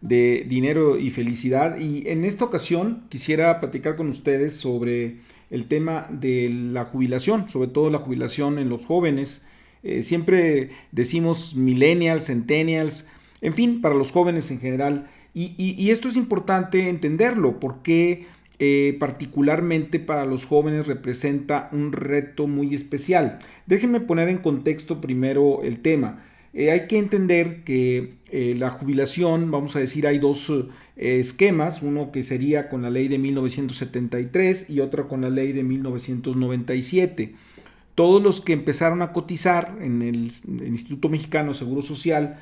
de dinero y felicidad y en esta ocasión quisiera platicar con ustedes sobre el tema de la jubilación, sobre todo la jubilación en los jóvenes. Eh, siempre decimos millennials, centennials, en fin, para los jóvenes en general. Y, esto es importante entenderlo porque eh, particularmente para los jóvenes representa un reto muy especial. Déjenme poner en contexto primero el tema. Eh, hay que entender que eh, la jubilación, vamos a decir, hay dos esquemas, uno que sería con la ley de 1973 y otro con la ley de 1997. Todos los que empezaron a cotizar en el, Instituto Mexicano de Seguro Social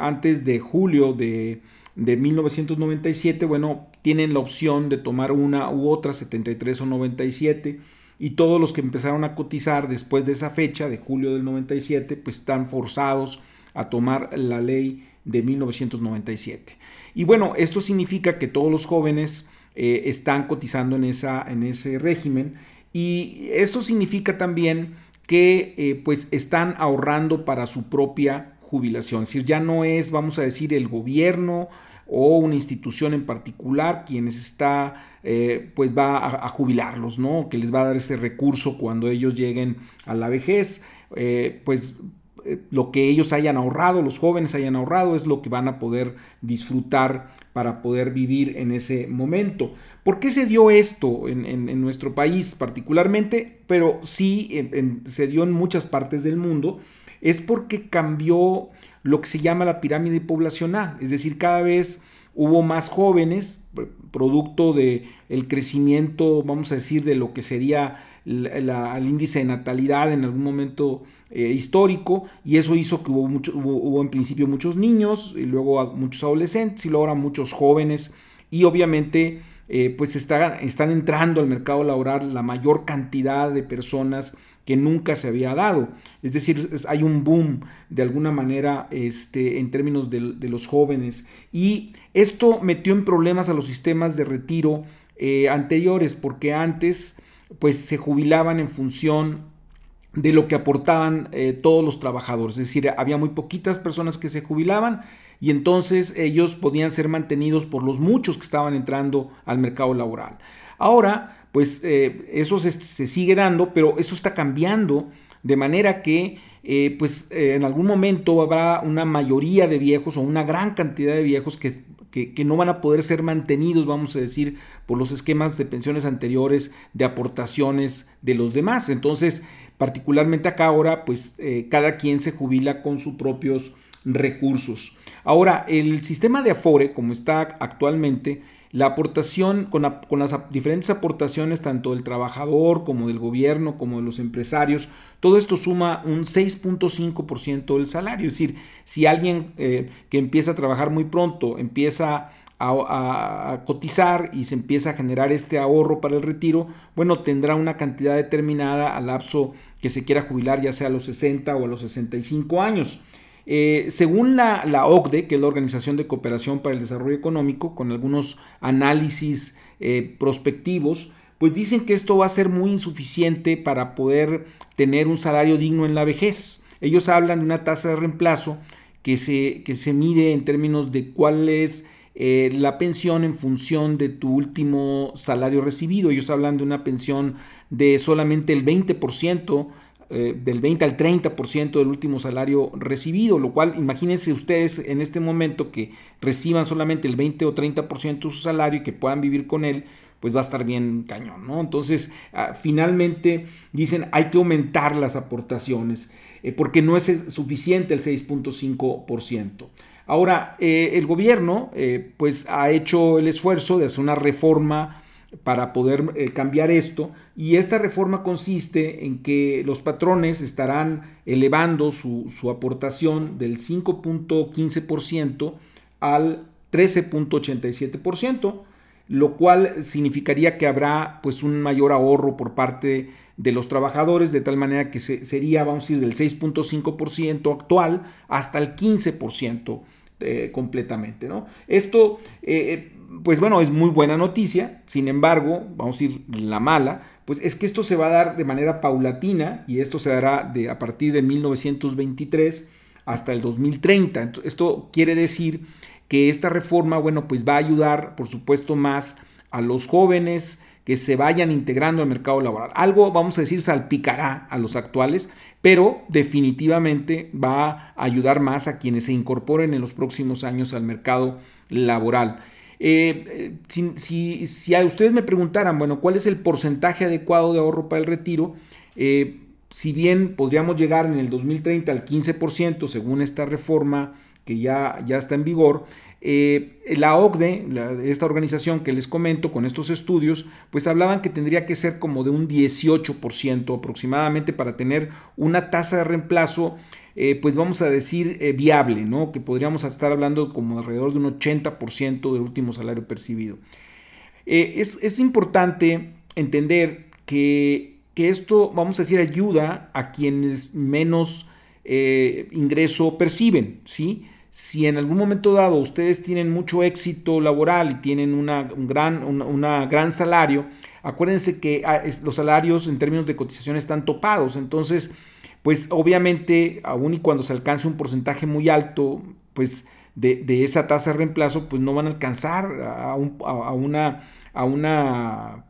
antes de julio de de 1997, bueno, tienen la opción de tomar una u otra, 73 o 97, y todos los que empezaron a cotizar después de esa fecha, de julio del 97, pues están forzados a tomar la ley de 1997. Y bueno, esto significa que todos los jóvenes eh, están cotizando en, esa, en ese régimen, y esto significa también que eh, pues están ahorrando para su propia jubilación. Es decir, ya no es, vamos a decir, el gobierno o una institución en particular quienes está, eh, pues va a, jubilarlos, ¿no? Que les va a dar ese recurso cuando ellos lleguen a la vejez. Eh, pues eh, lo que ellos hayan ahorrado, los jóvenes hayan ahorrado, es lo que van a poder disfrutar para poder vivir en ese momento. ¿Por qué se dio esto en, nuestro país particularmente? Pero sí se dio en muchas partes del mundo es porque cambió lo que se llama la pirámide poblacional, es decir, cada vez hubo más jóvenes, producto del el crecimiento, vamos a decir, de lo que sería el índice de natalidad en algún momento eh, histórico, y eso hizo que hubo, mucho, hubo, en principio muchos niños, y luego muchos adolescentes, y luego ahora muchos jóvenes, y obviamente eh, pues están, entrando al mercado laboral la mayor cantidad de personas que nunca se había dado. Es decir, hay un boom de alguna manera este, en términos de, los jóvenes. Y esto metió en problemas a los sistemas de retiro eh, anteriores, porque antes pues se jubilaban en función de lo que aportaban eh, todos los trabajadores. Es decir, había muy poquitas personas que se jubilaban y entonces ellos podían ser mantenidos por los muchos que estaban entrando al mercado laboral. Ahora, pues eh, eso se, sigue dando, pero eso está cambiando de manera que eh, pues en algún momento habrá una mayoría de viejos o una gran cantidad de viejos que, que, no van a poder ser mantenidos, vamos a decir, por los esquemas de pensiones anteriores de aportaciones de los demás. Entonces, particularmente acá ahora, pues cada quien se jubila con sus propios recursos. Ahora, el sistema de Afore, como está actualmente, la aportación, con, las diferentes aportaciones tanto del trabajador como del gobierno, como de los empresarios, todo esto suma un 6.5% del salario. Es decir, si alguien eh, que empieza a trabajar muy pronto empieza a, cotizar y se empieza a generar este ahorro para el retiro, bueno, tendrá una cantidad determinada al lapso que se quiera jubilar, ya sea a los 60 o a los 65 años. Eh, según la, OCDE, que es la Organización de Cooperación para el Desarrollo Económico, con algunos análisis eh, prospectivos, pues dicen que esto va a ser muy insuficiente para poder tener un salario digno en la vejez. Ellos hablan de una tasa de reemplazo que se, que se mide en términos de cuál es eh, la pensión en función de tu último salario recibido. Ellos hablan de una pensión de solamente el 20% eh, del 20 al 30% del último salario recibido, lo cual imagínense ustedes en este momento que reciban solamente el 20 o 30% de su salario y que puedan vivir con él, pues va a estar bien cañón, ¿no? Entonces, ah, finalmente dicen hay que aumentar las aportaciones eh, porque no es suficiente el 6.5%. Ahora, eh, el gobierno pues ha hecho el esfuerzo de hacer una reforma para poder eh, cambiar esto. Y esta reforma consiste en que los patrones estarán elevando su, aportación del 5.15% al 13.87%, lo cual significaría que habrá pues un mayor ahorro por parte de los trabajadores, de tal manera que sería, vamos a decir, del 6.5% actual hasta el 15% eh, completamente. ¿no? Esto, eh, pues bueno, es muy buena noticia, sin embargo, vamos a ir la mala, pues es que esto se va a dar de manera paulatina y esto se dará de, a partir de 1923 hasta el 2030. Esto quiere decir que esta reforma, bueno, pues va a ayudar, por supuesto, más a los jóvenes que se vayan integrando al mercado laboral. Algo, vamos a decir, salpicará a los actuales, pero definitivamente va a ayudar más a quienes se incorporen en los próximos años al mercado laboral. Eh, si, si, a ustedes me preguntaran, bueno, ¿cuál es el porcentaje adecuado de ahorro para el retiro? Eh, si bien podríamos llegar en el 2030 al 15% según esta reforma que ya, ya está en vigor, eh, la OCDE, esta organización que les comento con estos estudios, pues hablaban que tendría que ser como de un 18% aproximadamente para tener una tasa de reemplazo, eh, pues vamos a decir eh, viable, ¿no? Que podríamos estar hablando como alrededor de un 80% del último salario percibido. Es, es, importante entender que, que, esto, vamos a decir, ayuda a quienes menos ingreso perciben, ¿sí? Si en algún momento dado ustedes tienen mucho éxito laboral y tienen una, un gran, gran salario, acuérdense que ah, los salarios en términos de cotización están topados. Entonces, pues obviamente, aun y cuando se alcance un porcentaje muy alto, pues de, esa tasa de reemplazo, pues no van a alcanzar a, una, a una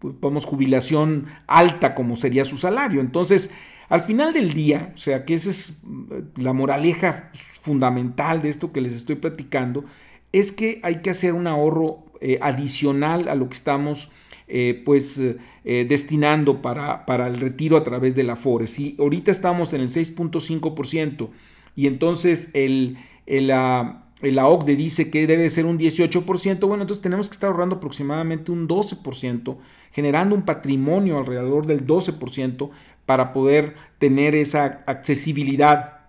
pues, jubilación alta como sería su salario. Entonces, al final del día, o sea, que esa es mm, la moraleja fundamental de esto que les estoy platicando, es que hay que hacer un ahorro eh, adicional a lo que estamos eh, pues eh, destinando para, para, el retiro a través de la FORE. Si ahorita estamos en el 6.5% y entonces el, la, la OCDE dice que debe ser un 18%, bueno, entonces tenemos que estar ahorrando aproximadamente un 12%, generando un patrimonio alrededor del 12% para poder tener esa accesibilidad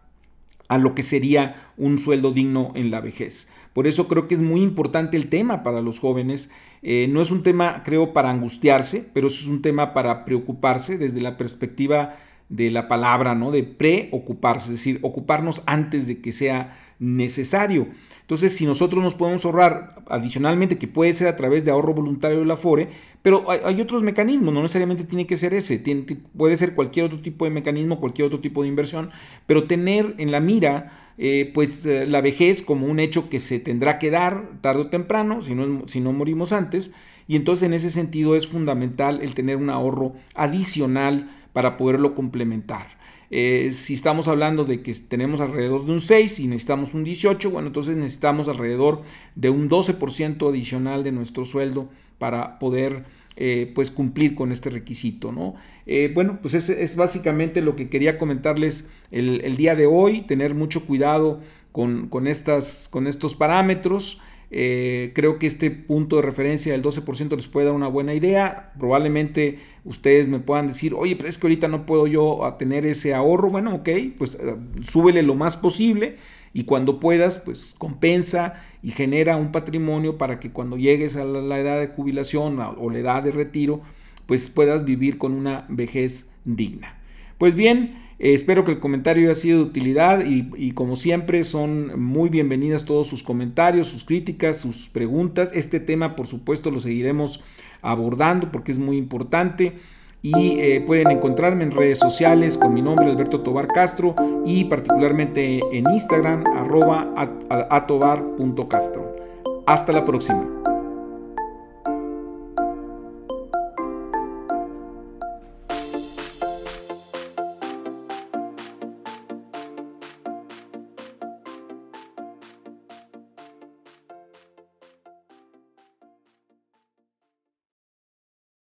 a lo que sería un sueldo digno en la vejez. Por eso creo que es muy importante el tema para los jóvenes. Eh, no es un tema, creo, para angustiarse, pero es un tema para preocuparse desde la perspectiva de la palabra, ¿no? De preocuparse, es decir, ocuparnos antes de que sea necesario. Entonces, si nosotros nos podemos ahorrar adicionalmente, que puede ser a través de ahorro voluntario de la FORE, pero hay, otros mecanismos, no necesariamente tiene que ser ese, puede ser cualquier otro tipo de mecanismo, cualquier otro tipo de inversión, pero tener en la mira eh, pues eh, la vejez como un hecho que se tendrá que dar tarde o temprano, si no, si no morimos antes, y entonces en ese sentido es fundamental el tener un ahorro adicional para poderlo complementar. Eh, si estamos hablando de que tenemos alrededor de un 6 y necesitamos un 18, bueno, entonces necesitamos alrededor de un 12% adicional de nuestro sueldo para poder eh, pues cumplir con este requisito, ¿no? Eh, bueno, pues es, básicamente lo que quería comentarles el, día de hoy, tener mucho cuidado con, con, estas, con estos parámetros. Eh, creo que este punto de referencia del 12% les puede dar una buena idea. Probablemente ustedes me puedan decir, oye, pero es que ahorita no puedo yo tener ese ahorro. Bueno, ok, pues eh, súbele lo más posible y cuando puedas, pues compensa y genera un patrimonio para que cuando llegues a la, edad de jubilación o la edad de retiro, pues puedas vivir con una vejez digna. Pues bien, eh, espero que el comentario haya sido de utilidad y, como siempre son muy bienvenidas todos sus comentarios, sus críticas, sus preguntas. Este tema por supuesto lo seguiremos abordando porque es muy importante. Y eh, pueden encontrarme en redes sociales con mi nombre Alberto Tobar Castro y particularmente en Instagram arroba atobar.castro. Hasta la próxima.